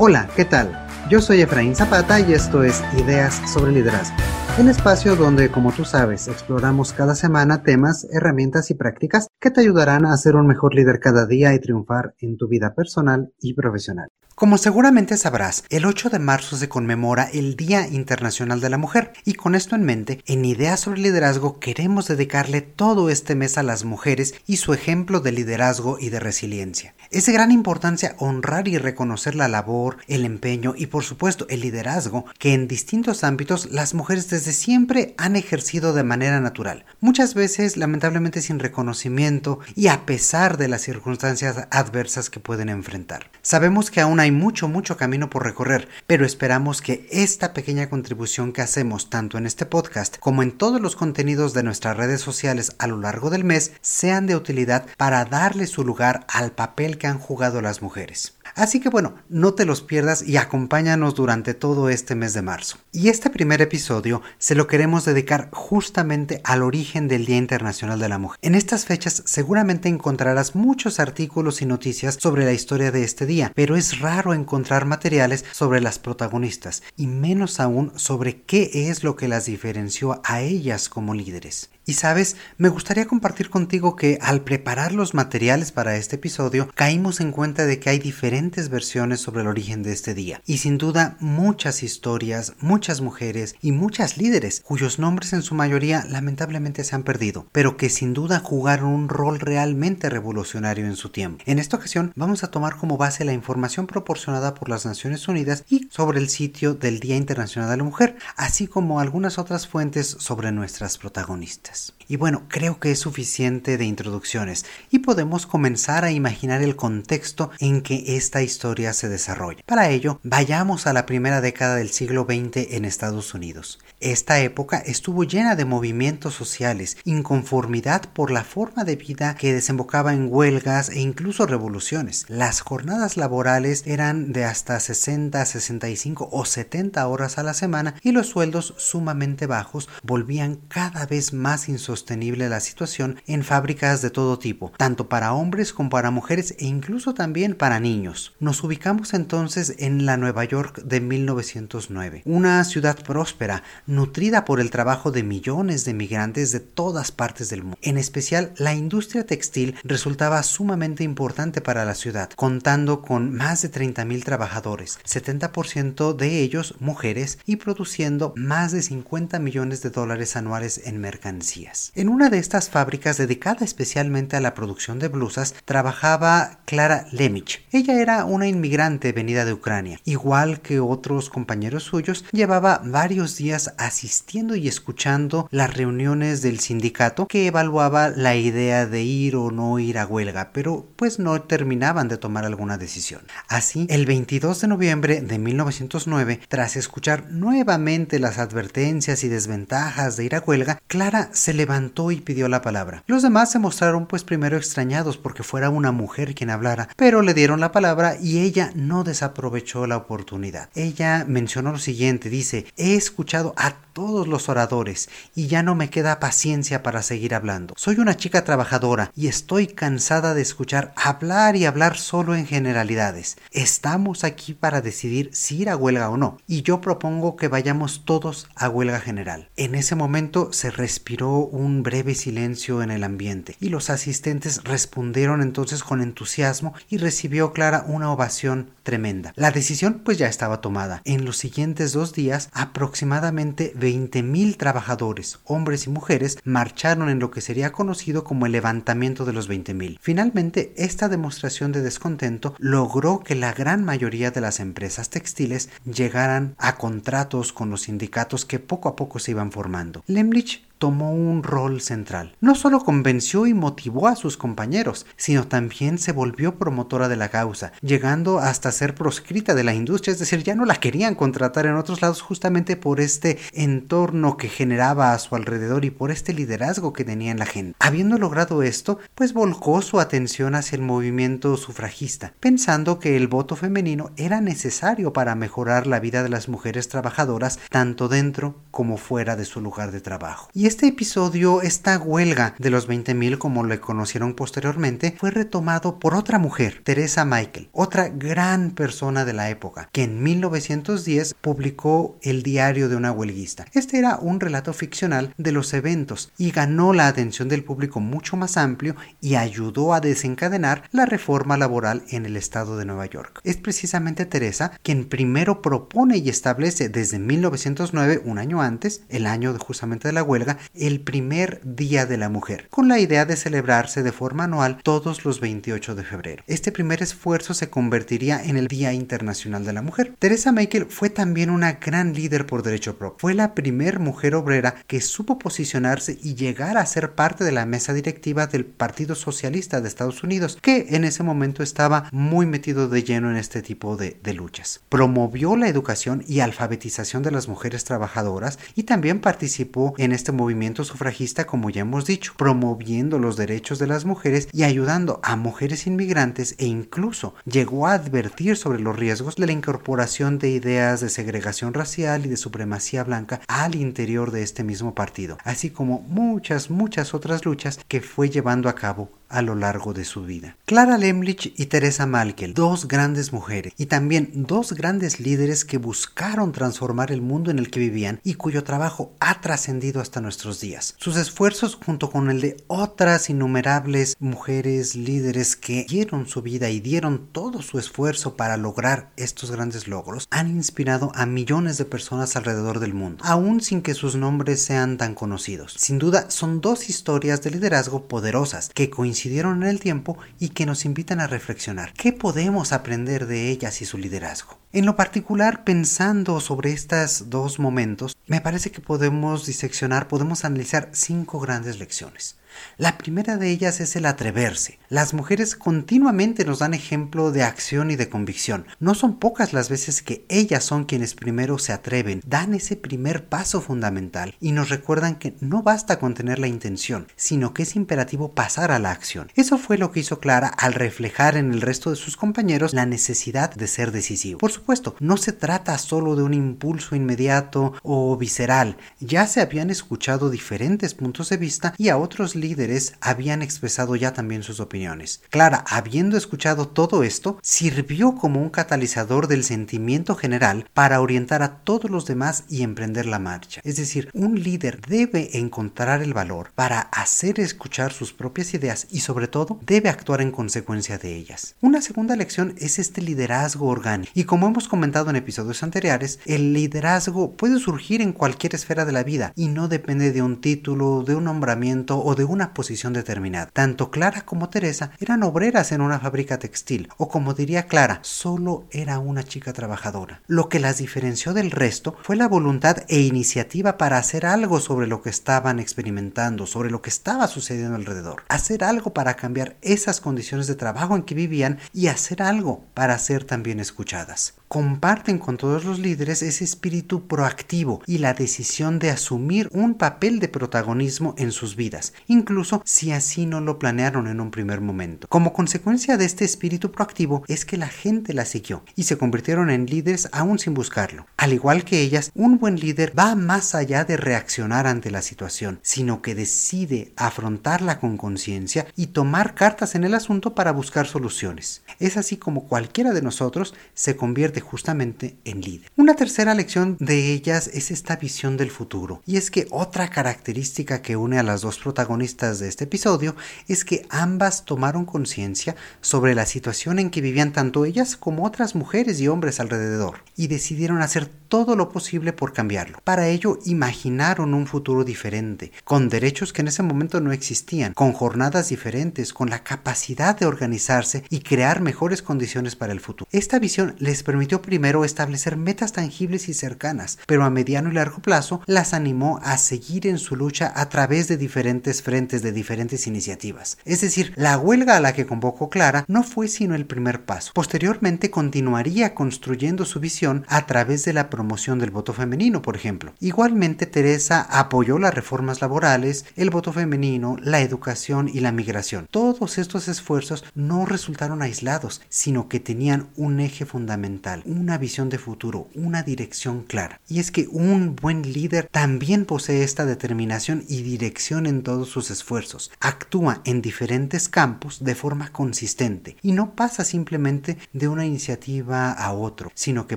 Hola, ¿qué tal? Yo soy Efraín Zapata y esto es Ideas sobre Liderazgo, el espacio donde, como tú sabes, exploramos cada semana temas, herramientas y prácticas que te ayudarán a ser un mejor líder cada día y triunfar en tu vida personal y profesional. Como seguramente sabrás, el 8 de marzo se conmemora el Día Internacional de la Mujer y con esto en mente, en Ideas sobre Liderazgo queremos dedicarle todo este mes a las mujeres y su ejemplo de liderazgo y de resiliencia. Es de gran importancia honrar y reconocer la labor, el empeño y por supuesto el liderazgo que en distintos ámbitos las mujeres desde siempre han ejercido de manera natural, muchas veces lamentablemente sin reconocimiento y a pesar de las circunstancias adversas que pueden enfrentar. Sabemos que aún hay mucho, mucho camino por recorrer, pero esperamos que esta pequeña contribución que hacemos tanto en este podcast como en todos los contenidos de nuestras redes sociales a lo largo del mes sean de utilidad para darle su lugar al papel que han jugado las mujeres. Así que bueno, no te los pierdas y acompáñanos durante todo este mes de marzo. Y este primer episodio se lo queremos dedicar justamente al origen del Día Internacional de la Mujer. En estas fechas seguramente encontrarás muchos artículos y noticias sobre la historia de este día, pero es raro encontrar materiales sobre las protagonistas y menos aún sobre qué es lo que las diferenció a ellas como líderes. Y sabes, me gustaría compartir contigo que al preparar los materiales para este episodio caímos en cuenta de que hay diferentes versiones sobre el origen de este día. Y sin duda muchas historias, muchas mujeres y muchas líderes cuyos nombres en su mayoría lamentablemente se han perdido, pero que sin duda jugaron un rol realmente revolucionario en su tiempo. En esta ocasión vamos a tomar como base la información proporcionada por las Naciones Unidas y sobre el sitio del Día Internacional de la Mujer, así como algunas otras fuentes sobre nuestras protagonistas. Thanks. Y bueno, creo que es suficiente de introducciones y podemos comenzar a imaginar el contexto en que esta historia se desarrolla. Para ello, vayamos a la primera década del siglo XX en Estados Unidos. Esta época estuvo llena de movimientos sociales, inconformidad por la forma de vida que desembocaba en huelgas e incluso revoluciones. Las jornadas laborales eran de hasta 60, 65 o 70 horas a la semana y los sueldos sumamente bajos volvían cada vez más insostenible la situación en fábricas de todo tipo, tanto para hombres como para mujeres e incluso también para niños. Nos ubicamos entonces en la Nueva York de 1909, una ciudad próspera, nutrida por el trabajo de millones de migrantes de todas partes del mundo. En especial, la industria textil resultaba sumamente importante para la ciudad, contando con más de 30.000 trabajadores, 70% de ellos mujeres y produciendo más de 50 millones de dólares anuales en mercancías. En una de estas fábricas dedicada especialmente a la producción de blusas trabajaba Clara Lemich. Ella era una inmigrante venida de Ucrania. Igual que otros compañeros suyos, llevaba varios días asistiendo y escuchando las reuniones del sindicato que evaluaba la idea de ir o no ir a huelga, pero pues no terminaban de tomar alguna decisión. Así, el 22 de noviembre de 1909, tras escuchar nuevamente las advertencias y desventajas de ir a huelga, Clara se levantó y pidió la palabra. Los demás se mostraron pues primero extrañados porque fuera una mujer quien hablara, pero le dieron la palabra y ella no desaprovechó la oportunidad. Ella mencionó lo siguiente, dice, he escuchado a todos los oradores y ya no me queda paciencia para seguir hablando. Soy una chica trabajadora y estoy cansada de escuchar hablar y hablar solo en generalidades. Estamos aquí para decidir si ir a huelga o no y yo propongo que vayamos todos a huelga general. En ese momento se respiró un breve silencio en el ambiente y los asistentes respondieron entonces con entusiasmo y recibió Clara una ovación tremenda. La decisión pues ya estaba tomada. En los siguientes dos días aproximadamente 20.000 trabajadores, hombres y mujeres, marcharon en lo que sería conocido como el levantamiento de los 20.000. Finalmente, esta demostración de descontento logró que la gran mayoría de las empresas textiles llegaran a contratos con los sindicatos que poco a poco se iban formando. Lemlich tomó un rol central. No solo convenció y motivó a sus compañeros, sino también se volvió promotora de la causa, llegando hasta ser proscrita de la industria, es decir, ya no la querían contratar en otros lados justamente por este entorno que generaba a su alrededor y por este liderazgo que tenía en la gente. Habiendo logrado esto, pues volcó su atención hacia el movimiento sufragista, pensando que el voto femenino era necesario para mejorar la vida de las mujeres trabajadoras tanto dentro como fuera de su lugar de trabajo. Este episodio, esta huelga de los 20.000 como le conocieron posteriormente, fue retomado por otra mujer, Teresa Michael, otra gran persona de la época, que en 1910 publicó El diario de una huelguista. Este era un relato ficcional de los eventos y ganó la atención del público mucho más amplio y ayudó a desencadenar la reforma laboral en el estado de Nueva York. Es precisamente Teresa quien primero propone y establece desde 1909, un año antes, el año justamente de la huelga, el primer Día de la Mujer, con la idea de celebrarse de forma anual todos los 28 de febrero. Este primer esfuerzo se convertiría en el Día Internacional de la Mujer. Teresa Michael fue también una gran líder por derecho propio. Fue la primer mujer obrera que supo posicionarse y llegar a ser parte de la mesa directiva del Partido Socialista de Estados Unidos, que en ese momento estaba muy metido de lleno en este tipo de, de luchas. Promovió la educación y alfabetización de las mujeres trabajadoras y también participó en este movimiento sufragista, como ya hemos dicho, promoviendo los derechos de las mujeres y ayudando a mujeres inmigrantes e incluso llegó a advertir sobre los riesgos de la incorporación de ideas de segregación racial y de supremacía blanca al interior de este mismo partido, así como muchas, muchas otras luchas que fue llevando a cabo a lo largo de su vida. Clara Lemlich y Teresa Malkel, dos grandes mujeres y también dos grandes líderes que buscaron transformar el mundo en el que vivían y cuyo trabajo ha trascendido hasta nuestros días. Sus esfuerzos junto con el de otras innumerables mujeres líderes que dieron su vida y dieron todo su esfuerzo para lograr estos grandes logros han inspirado a millones de personas alrededor del mundo, aún sin que sus nombres sean tan conocidos. Sin duda son dos historias de liderazgo poderosas que coinciden coincidieron en el tiempo y que nos invitan a reflexionar. ¿Qué podemos aprender de ellas y su liderazgo? En lo particular, pensando sobre estos dos momentos, me parece que podemos diseccionar, podemos analizar cinco grandes lecciones. La primera de ellas es el atreverse. Las mujeres continuamente nos dan ejemplo de acción y de convicción. No son pocas las veces que ellas son quienes primero se atreven, dan ese primer paso fundamental y nos recuerdan que no basta con tener la intención, sino que es imperativo pasar a la acción. Eso fue lo que hizo Clara al reflejar en el resto de sus compañeros la necesidad de ser decisivo. Por supuesto, no se trata solo de un impulso inmediato o visceral. Ya se habían escuchado diferentes puntos de vista y a otros líderes habían expresado ya también sus opiniones. Clara, habiendo escuchado todo esto, sirvió como un catalizador del sentimiento general para orientar a todos los demás y emprender la marcha. Es decir, un líder debe encontrar el valor para hacer escuchar sus propias ideas y sobre todo debe actuar en consecuencia de ellas. Una segunda lección es este liderazgo orgánico y como hemos comentado en episodios anteriores, el liderazgo puede surgir en cualquier esfera de la vida y no depende de un título, de un nombramiento o de una posición determinada. Tanto Clara como Teresa eran obreras en una fábrica textil, o como diría Clara, solo era una chica trabajadora. Lo que las diferenció del resto fue la voluntad e iniciativa para hacer algo sobre lo que estaban experimentando, sobre lo que estaba sucediendo alrededor. Hacer algo para cambiar esas condiciones de trabajo en que vivían y hacer algo para ser también escuchadas comparten con todos los líderes ese espíritu proactivo y la decisión de asumir un papel de protagonismo en sus vidas, incluso si así no lo planearon en un primer momento. Como consecuencia de este espíritu proactivo es que la gente la siguió y se convirtieron en líderes aún sin buscarlo. Al igual que ellas, un buen líder va más allá de reaccionar ante la situación, sino que decide afrontarla con conciencia y tomar cartas en el asunto para buscar soluciones. Es así como cualquiera de nosotros se convierte justamente en líder. Una tercera lección de ellas es esta visión del futuro. Y es que otra característica que une a las dos protagonistas de este episodio es que ambas tomaron conciencia sobre la situación en que vivían tanto ellas como otras mujeres y hombres alrededor y decidieron hacer todo lo posible por cambiarlo. Para ello imaginaron un futuro diferente, con derechos que en ese momento no existían, con jornadas diferentes, con la capacidad de organizarse y crear mejores condiciones para el futuro. Esta visión les permitió primero establecer metas tangibles y cercanas, pero a mediano y largo plazo las animó a seguir en su lucha a través de diferentes frentes de diferentes iniciativas. Es decir, la huelga a la que convocó Clara no fue sino el primer paso. Posteriormente continuaría construyendo su visión a través de la promoción del voto femenino, por ejemplo. Igualmente, Teresa apoyó las reformas laborales, el voto femenino, la educación y la migración. Todos estos esfuerzos no resultaron aislados, sino que tenían un eje fundamental una visión de futuro, una dirección clara. Y es que un buen líder también posee esta determinación y dirección en todos sus esfuerzos. Actúa en diferentes campos de forma consistente y no pasa simplemente de una iniciativa a otro, sino que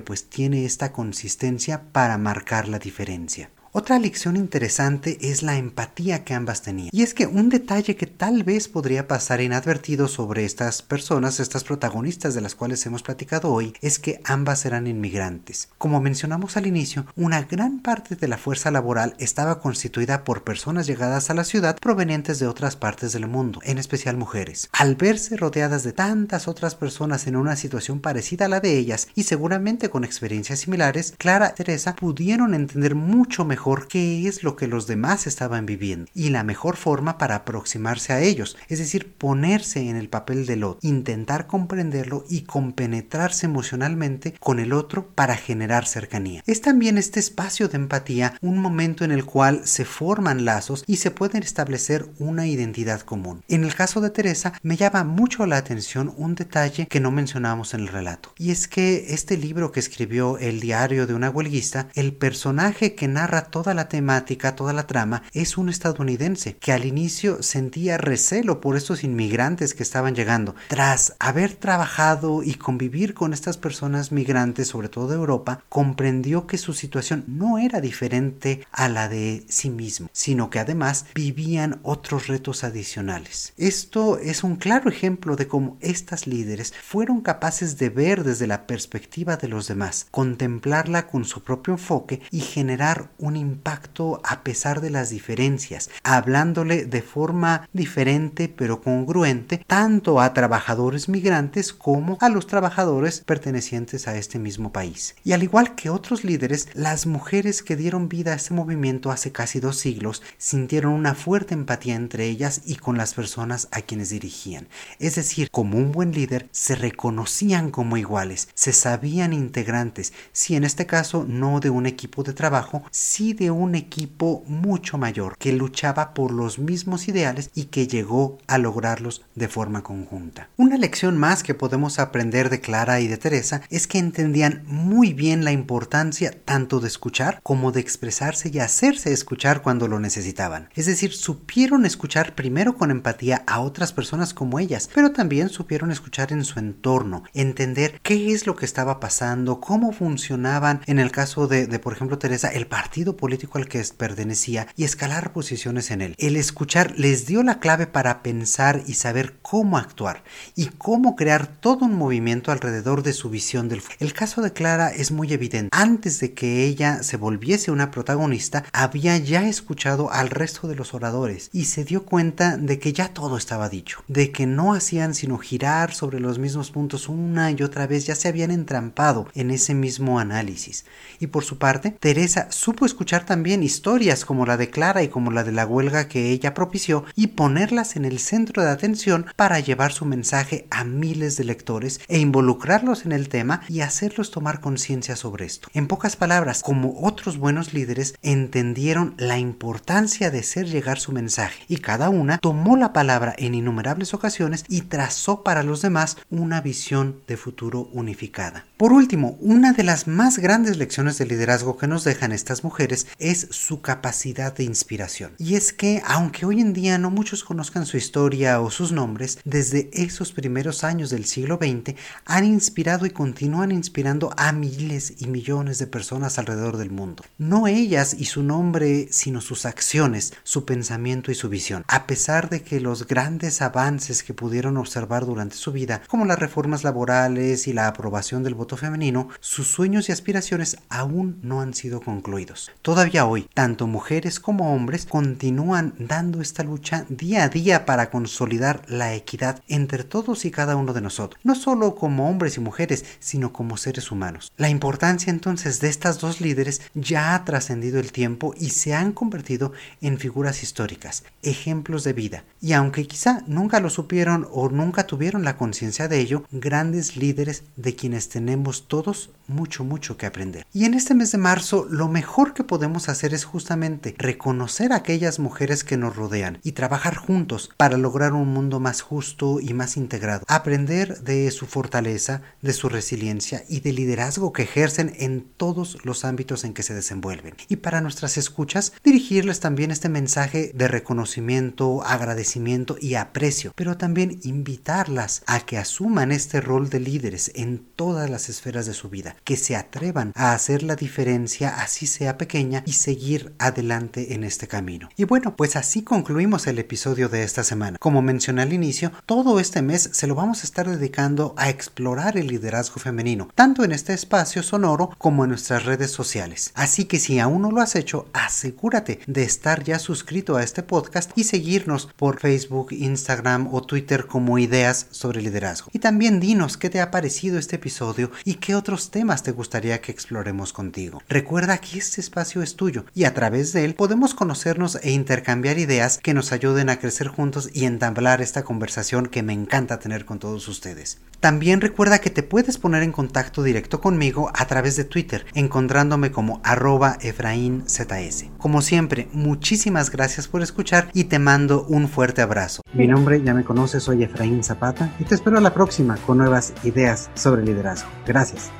pues tiene esta consistencia para marcar la diferencia. Otra lección interesante es la empatía que ambas tenían. Y es que un detalle que tal vez podría pasar inadvertido sobre estas personas, estas protagonistas de las cuales hemos platicado hoy, es que ambas eran inmigrantes. Como mencionamos al inicio, una gran parte de la fuerza laboral estaba constituida por personas llegadas a la ciudad provenientes de otras partes del mundo, en especial mujeres. Al verse rodeadas de tantas otras personas en una situación parecida a la de ellas y seguramente con experiencias similares, Clara y Teresa pudieron entender mucho mejor qué es lo que los demás estaban viviendo y la mejor forma para aproximarse a ellos, es decir, ponerse en el papel del otro, intentar comprenderlo y compenetrarse emocionalmente con el otro para generar cercanía. Es también este espacio de empatía un momento en el cual se forman lazos y se pueden establecer una identidad común. En el caso de Teresa me llama mucho la atención un detalle que no mencionamos en el relato y es que este libro que escribió El diario de una huelguista, el personaje que narra toda la temática, toda la trama, es un estadounidense que al inicio sentía recelo por estos inmigrantes que estaban llegando. Tras haber trabajado y convivir con estas personas migrantes, sobre todo de Europa, comprendió que su situación no era diferente a la de sí mismo, sino que además vivían otros retos adicionales. Esto es un claro ejemplo de cómo estas líderes fueron capaces de ver desde la perspectiva de los demás, contemplarla con su propio enfoque y generar un impacto a pesar de las diferencias, hablándole de forma diferente pero congruente tanto a trabajadores migrantes como a los trabajadores pertenecientes a este mismo país. Y al igual que otros líderes, las mujeres que dieron vida a este movimiento hace casi dos siglos sintieron una fuerte empatía entre ellas y con las personas a quienes dirigían. Es decir, como un buen líder, se reconocían como iguales, se sabían integrantes, si en este caso no de un equipo de trabajo, sí de un equipo mucho mayor que luchaba por los mismos ideales y que llegó a lograrlos de forma conjunta. Una lección más que podemos aprender de Clara y de Teresa es que entendían muy bien la importancia tanto de escuchar como de expresarse y hacerse escuchar cuando lo necesitaban. Es decir, supieron escuchar primero con empatía a otras personas como ellas, pero también supieron escuchar en su entorno, entender qué es lo que estaba pasando, cómo funcionaban, en el caso de, por ejemplo, Teresa, el partido político al que pertenecía y escalar posiciones en él. El escuchar les dio la clave para pensar y saber cómo actuar y cómo crear todo un movimiento alrededor de su visión del El caso de Clara es muy evidente. Antes de que ella se volviese una protagonista, había ya escuchado al resto de los oradores y se dio cuenta de que ya todo estaba dicho, de que no hacían sino girar sobre los mismos puntos una y otra vez, ya se habían entrampado en ese mismo análisis. Y por su parte, Teresa supo escuchar también historias como la de Clara y como la de la huelga que ella propició y ponerlas en el centro de atención para llevar su mensaje a miles de lectores e involucrarlos en el tema y hacerlos tomar conciencia sobre esto. En pocas palabras, como otros buenos líderes entendieron la importancia de hacer llegar su mensaje y cada una tomó la palabra en innumerables ocasiones y trazó para los demás una visión de futuro unificada. Por último, una de las más grandes lecciones de liderazgo que nos dejan estas mujeres es su capacidad de inspiración. Y es que, aunque hoy en día no muchos conozcan su historia o sus nombres, desde esos primeros años del siglo XX han inspirado y continúan inspirando a miles y millones de personas alrededor del mundo. No ellas y su nombre, sino sus acciones, su pensamiento y su visión. A pesar de que los grandes avances que pudieron observar durante su vida, como las reformas laborales y la aprobación del voto femenino, sus sueños y aspiraciones aún no han sido concluidos. Todavía hoy, tanto mujeres como hombres continúan dando esta lucha día a día para consolidar la equidad entre todos y cada uno de nosotros, no solo como hombres y mujeres, sino como seres humanos. La importancia entonces de estas dos líderes ya ha trascendido el tiempo y se han convertido en figuras históricas, ejemplos de vida, y aunque quizá nunca lo supieron o nunca tuvieron la conciencia de ello, grandes líderes de quienes tenemos todos mucho, mucho que aprender. Y en este mes de marzo, lo mejor que podemos hacer es justamente reconocer a aquellas mujeres que nos rodean y trabajar juntos para lograr un mundo más justo y más integrado. Aprender de su fortaleza, de su resiliencia y del liderazgo que ejercen en todos los ámbitos en que se desenvuelven. Y para nuestras escuchas, dirigirles también este mensaje de reconocimiento, agradecimiento y aprecio, pero también invitarlas a que asuman este rol de líderes en todas las esferas de su vida, que se atrevan a hacer la diferencia, así sea pequeña, y seguir adelante en este camino. Y bueno, pues así concluimos el episodio de esta semana. Como mencioné al inicio, todo este mes se lo vamos a estar dedicando a explorar el liderazgo femenino, tanto en este espacio sonoro como en nuestras redes sociales. Así que si aún no lo has hecho, asegúrate de estar ya suscrito a este podcast y seguirnos por Facebook, Instagram o Twitter como ideas sobre liderazgo. Y también dinos qué te ha parecido este episodio y qué otros temas te gustaría que exploremos contigo. Recuerda que este es tuyo y a través de él podemos conocernos e intercambiar ideas que nos ayuden a crecer juntos y entablar esta conversación que me encanta tener con todos ustedes. También recuerda que te puedes poner en contacto directo conmigo a través de Twitter, encontrándome como arroba EfraínZS. Como siempre, muchísimas gracias por escuchar y te mando un fuerte abrazo. Mi nombre ya me conoces, soy Efraín Zapata y te espero a la próxima con nuevas ideas sobre liderazgo. Gracias.